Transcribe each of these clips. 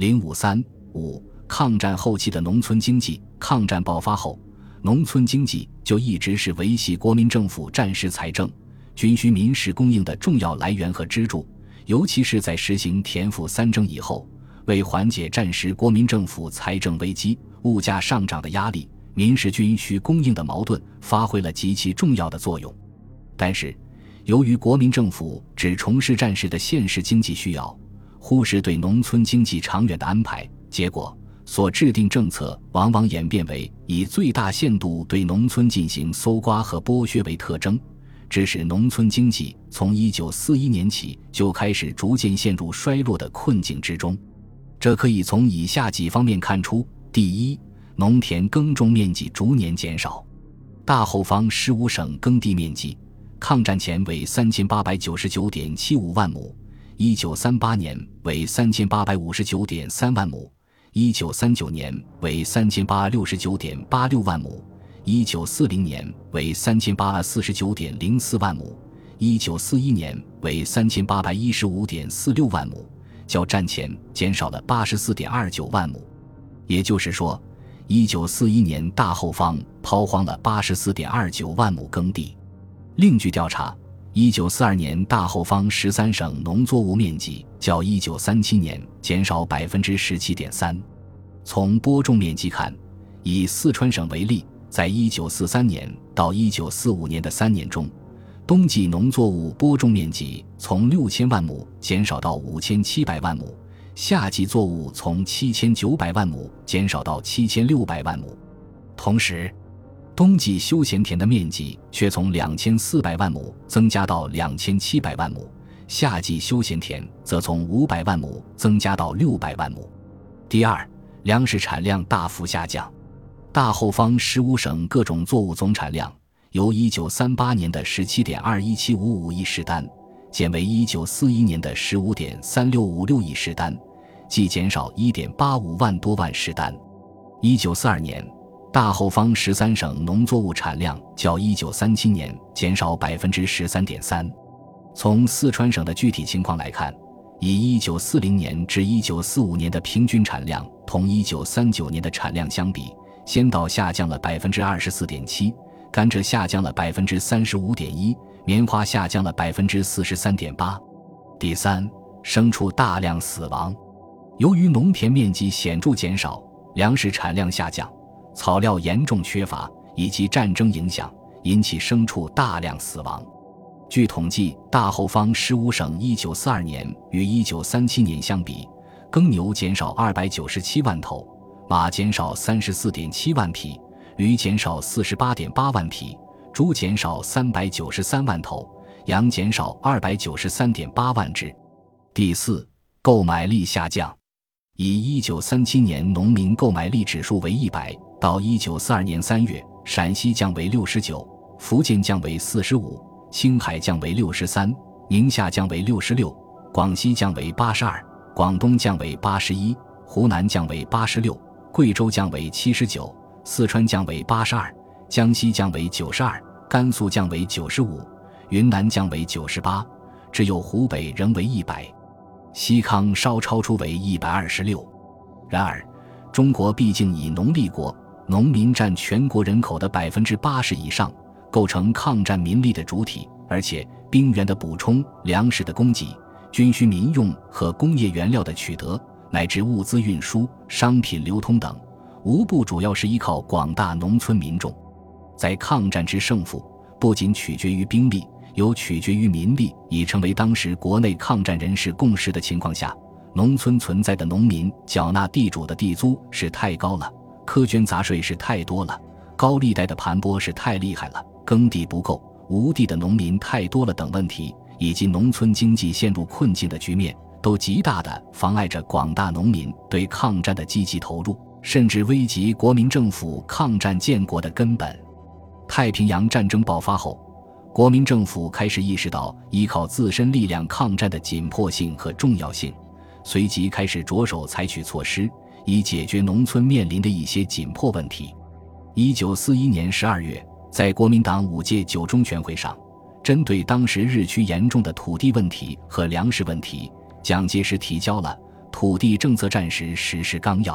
零五三五抗战后期的农村经济。抗战爆发后，农村经济就一直是维系国民政府战时财政、军需民事供应的重要来源和支柱。尤其是在实行田赋三征以后，为缓解战时国民政府财政危机、物价上涨的压力，民事军需供应的矛盾发挥了极其重要的作用。但是，由于国民政府只重视战时的现实经济需要，忽视对农村经济长远的安排，结果所制定政策往往演变为以最大限度对农村进行搜刮和剥削为特征。致使农村经济从一九四一年起就开始逐渐陷入衰落的困境之中，这可以从以下几方面看出：第一，农田耕种面积逐年减少。大后方十五省耕地面积，抗战前为三千八百九十九点七五万亩，一九三八年为三千八百五十九点三万亩，一九三九年为三千八百六十九点八六万亩。一九四零年为三千八百四十九点零四万亩，一九四一年为三千八百一十五点四六万亩，较战前减少了八十四点二九万亩。也就是说，一九四一年大后方抛荒了八十四点二九万亩耕地。另据调查，一九四二年大后方十三省农作物面积较一九三七年减少百分之十七点三。从播种面积看，以四川省为例。在一九四三年到一九四五年的三年中，冬季农作物播种面积从六千万亩减少到五千七百万亩，夏季作物从七千九百万亩减少到七千六百万亩。同时，冬季休闲田的面积却从两千四百万亩增加到两千七百万亩，夏季休闲田则从五百万亩增加到六百万亩。第二，粮食产量大幅下降。大后方十五省各种作物总产量由一九三八年的十七点二一七五五亿石担减为一九四一年的十五点三六五六亿石担，即减少一点八五万多万石担。一九四二年，大后方十三省农作物产量较一九三七年减少百分之十三点三。从四川省的具体情况来看，以一九四零年至一九四五年的平均产量同一九三九年的产量相比。先稻下降了百分之二十四点七，甘蔗下降了百分之三十五点一，棉花下降了百分之四十三点八。第三，牲畜大量死亡，由于农田面积显著减少，粮食产量下降，草料严重缺乏，以及战争影响，引起牲畜大量死亡。据统计，大后方十五省一九四二年与一九三七年相比，耕牛减少二百九十七万头。马减少三十四点七万匹，驴减少四十八点八万匹，猪减少三百九十三万头，羊减少二百九十三点八万只。第四，购买力下降。以一九三七年农民购买力指数为一百，到一九四二年三月，陕西降为六十九，福建降为四十五，青海降为六十三，宁夏降为六十六，广西降为八十二，广东降为八十一，湖南降为八十六。贵州降为七十九，四川降为八十二，江西降为九十二，甘肃降为九十五，云南降为九十八，只有湖北仍为一百，西康稍超出为一百二十六。然而，中国毕竟以农立国，农民占全国人口的百分之八十以上，构成抗战民力的主体，而且兵源的补充、粮食的供给、军需民用和工业原料的取得。乃至物资运输、商品流通等，无不主要是依靠广大农村民众。在抗战之胜负不仅取决于兵力，有取决于民力，已成为当时国内抗战人士共识的情况下，农村存在的农民缴纳地主的地租是太高了，苛捐杂税是太多了，高利贷的盘剥是太厉害了，耕地不够，无地的农民太多了等问题，以及农村经济陷入困境的局面。都极大的妨碍着广大农民对抗战的积极投入，甚至危及国民政府抗战建国的根本。太平洋战争爆发后，国民政府开始意识到依靠自身力量抗战的紧迫性和重要性，随即开始着手采取措施，以解决农村面临的一些紧迫问题。一九四一年十二月，在国民党五届九中全会上，针对当时日趋严重的土地问题和粮食问题。蒋介石提交了《土地政策战时实施纲要》。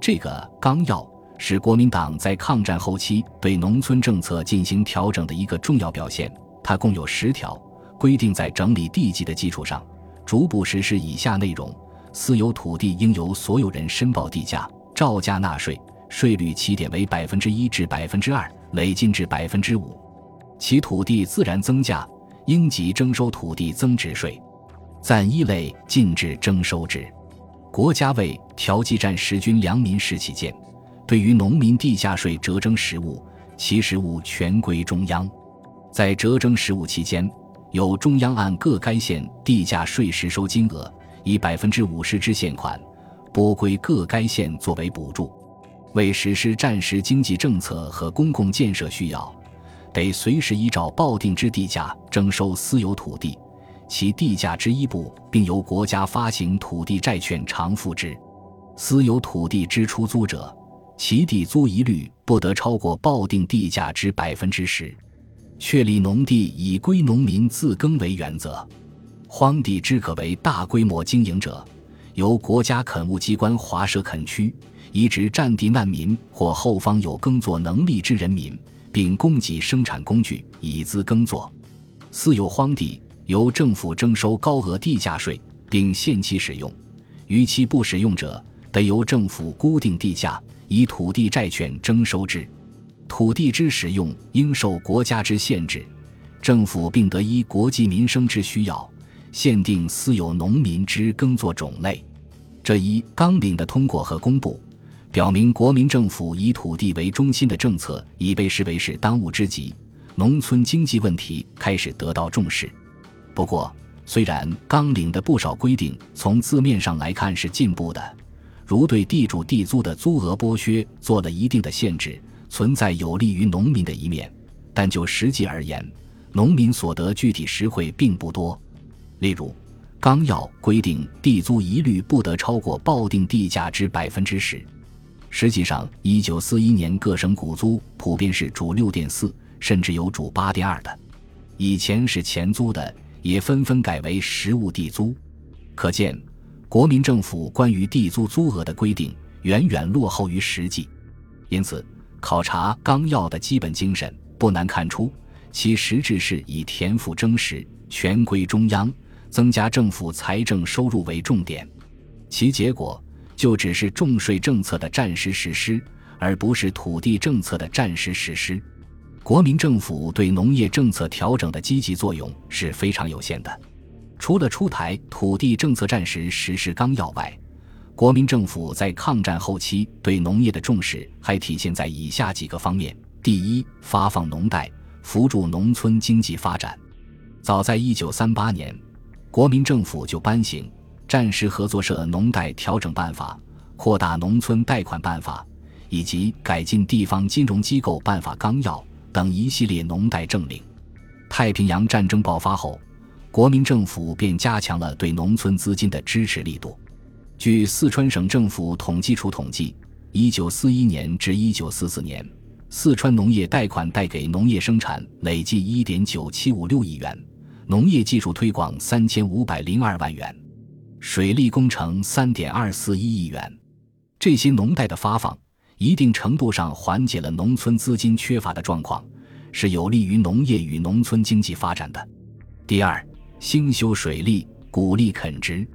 这个纲要是国民党在抗战后期对农村政策进行调整的一个重要表现。它共有十条，规定在整理地籍的基础上，逐步实施以下内容：私有土地应由所有人申报地价，照价纳税，税率起点为百分之一至百分之二，累进至百分之五。其土地自然增价，应即征收土地增值税。暂一类禁止征收之。国家为调剂战时军良民士起见，对于农民地价税折征实物，其实物全归中央。在折征实物期间，由中央按各该县地价税实收金额，以百分之五十之现款拨归各该县作为补助。为实施战时经济政策和公共建设需要，得随时依照报定之地价征收私有土地。其地价之一部，并由国家发行土地债券偿付之。私有土地之出租者，其地租一律不得超过报定地价之百分之十。确立农地以归农民自耕为原则。荒地之可为大规模经营者，由国家垦务机关划设垦区，移植占地难民或后方有耕作能力之人民，并供给生产工具以资耕作。私有荒地。由政府征收高额地价税，并限期使用；逾期不使用者，得由政府固定地价，以土地债券征收之。土地之使用应受国家之限制，政府并得依国计民生之需要，限定私有农民之耕作种类。这一纲领的通过和公布，表明国民政府以土地为中心的政策已被视为是当务之急，农村经济问题开始得到重视。不过，虽然纲领的不少规定从字面上来看是进步的，如对地主地租的租额剥削做了一定的限制，存在有利于农民的一面，但就实际而言，农民所得具体实惠并不多。例如，纲要规定地租一律不得超过报定地价之百分之十，实际上，一九四一年各省谷租普遍是主六点四，甚至有主八点二的，以前是钱租的。也纷纷改为实物地租，可见国民政府关于地租租额的规定远远落后于实际。因此，考察纲要的基本精神，不难看出其实质是以田赋征实、权归中央、增加政府财政收入为重点，其结果就只是重税政策的暂时实施，而不是土地政策的暂时实施。国民政府对农业政策调整的积极作用是非常有限的。除了出台土地政策战时实施纲要外，国民政府在抗战后期对农业的重视还体现在以下几个方面：第一，发放农贷，扶助农村经济发展。早在1938年，国民政府就颁行《战时合作社农贷调整办法》、《扩大农村贷款办法》以及《改进地方金融机构办法纲要》。等一系列农贷政令。太平洋战争爆发后，国民政府便加强了对农村资金的支持力度。据四川省政府统计处统计，一九四一年至一九四四年，四川农业贷款贷给农业生产累计一点九七五六亿元，农业技术推广三千五百零二万元，水利工程三点二四一亿元。这些农贷的发放。一定程度上缓解了农村资金缺乏的状况，是有利于农业与农村经济发展的。第二，兴修水利，鼓励垦殖。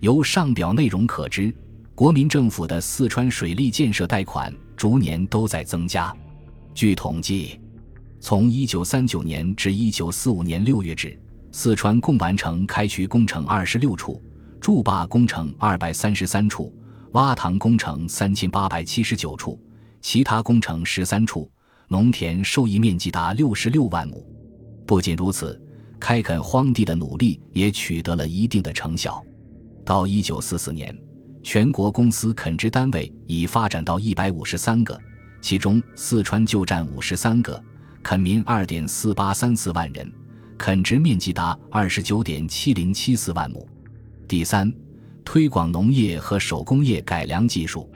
由上表内容可知，国民政府的四川水利建设贷款逐年都在增加。据统计，从1939年至1945年6月止，四川共完成开渠工程26处，筑坝工程233处。挖塘工程三千八百七十九处，其他工程十三处，农田受益面积达六十六万亩。不仅如此，开垦荒地的努力也取得了一定的成效。到一九四四年，全国公司垦殖单位已发展到一百五十三个，其中四川就占五十三个，垦民二点四八三四万人，垦殖面积达二十九点七零七四万亩。第三。推广农业和手工业改良技术，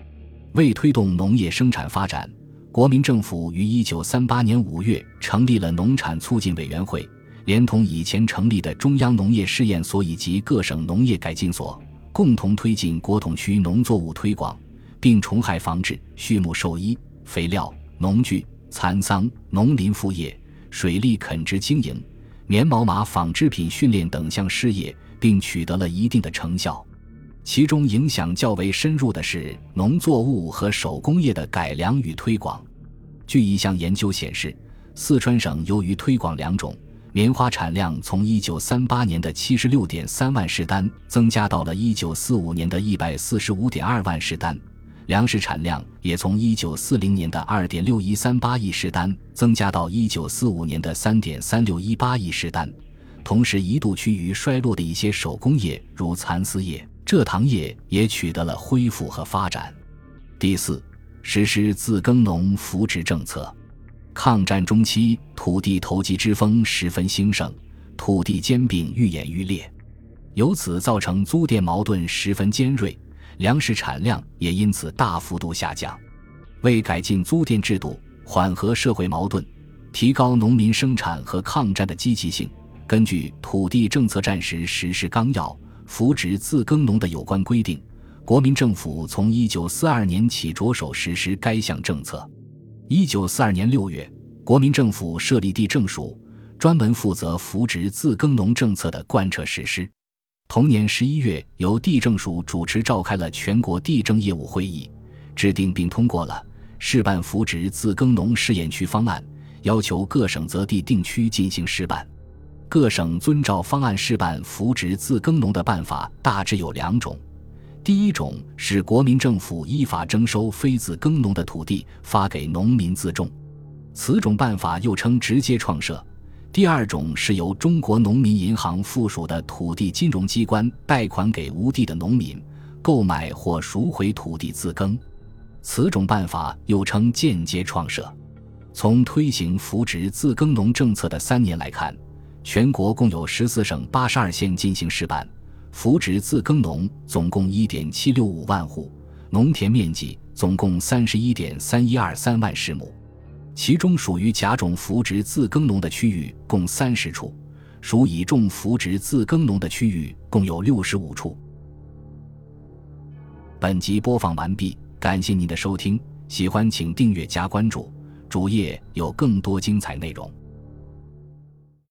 为推动农业生产发展，国民政府于一九三八年五月成立了农产促进委员会，连同以前成立的中央农业试验所以及各省农业改进所、共同推进国统区农作物推广，并虫害防治、畜牧兽医、肥料、农具、蚕桑、农林副业、水利垦殖经营、棉毛马纺织品训练等项事业，并取得了一定的成效。其中影响较为深入的是农作物和手工业的改良与推广。据一项研究显示，四川省由于推广两种。棉花产量从1938年的76.3万石单增加到了1945年的145.2万石单，粮食产量也从1940年的2.6138亿石单增加到1945年的3.3618亿石单。同时，一度趋于衰落的一些手工业，如蚕丝业、蔗糖业，也取得了恢复和发展。第四，实施自耕农扶植政策。抗战中期，土地投机之风十分兴盛，土地兼并愈演愈烈，由此造成租佃矛盾十分尖锐，粮食产量也因此大幅度下降。为改进租佃制度，缓和社会矛盾，提高农民生产和抗战的积极性，根据《土地政策战时实施纲要》扶植自耕农的有关规定，国民政府从一九四二年起着手实施该项政策。一九四二年六月，国民政府设立地政署，专门负责扶植自耕农政策的贯彻实施。同年十一月，由地政署主持召开了全国地政业务会议，制定并通过了试办扶植自耕农试验区方案，要求各省择地定区进行试办。各省遵照方案试办扶植自耕农的办法大致有两种。第一种是国民政府依法征收非自耕农的土地，发给农民自种，此种办法又称直接创设。第二种是由中国农民银行附属的土地金融机关贷款给无地的农民，购买或赎回土地自耕，此种办法又称间接创设。从推行扶植自耕农政策的三年来看，全国共有十四省八十二县进行试办。扶植自耕农总共一点七六五万户，农田面积总共三十一点三一二三万石亩，其中属于甲种扶植自耕农的区域共三十处，属乙种扶植自耕农的区域共有六十五处。本集播放完毕，感谢您的收听，喜欢请订阅加关注，主页有更多精彩内容。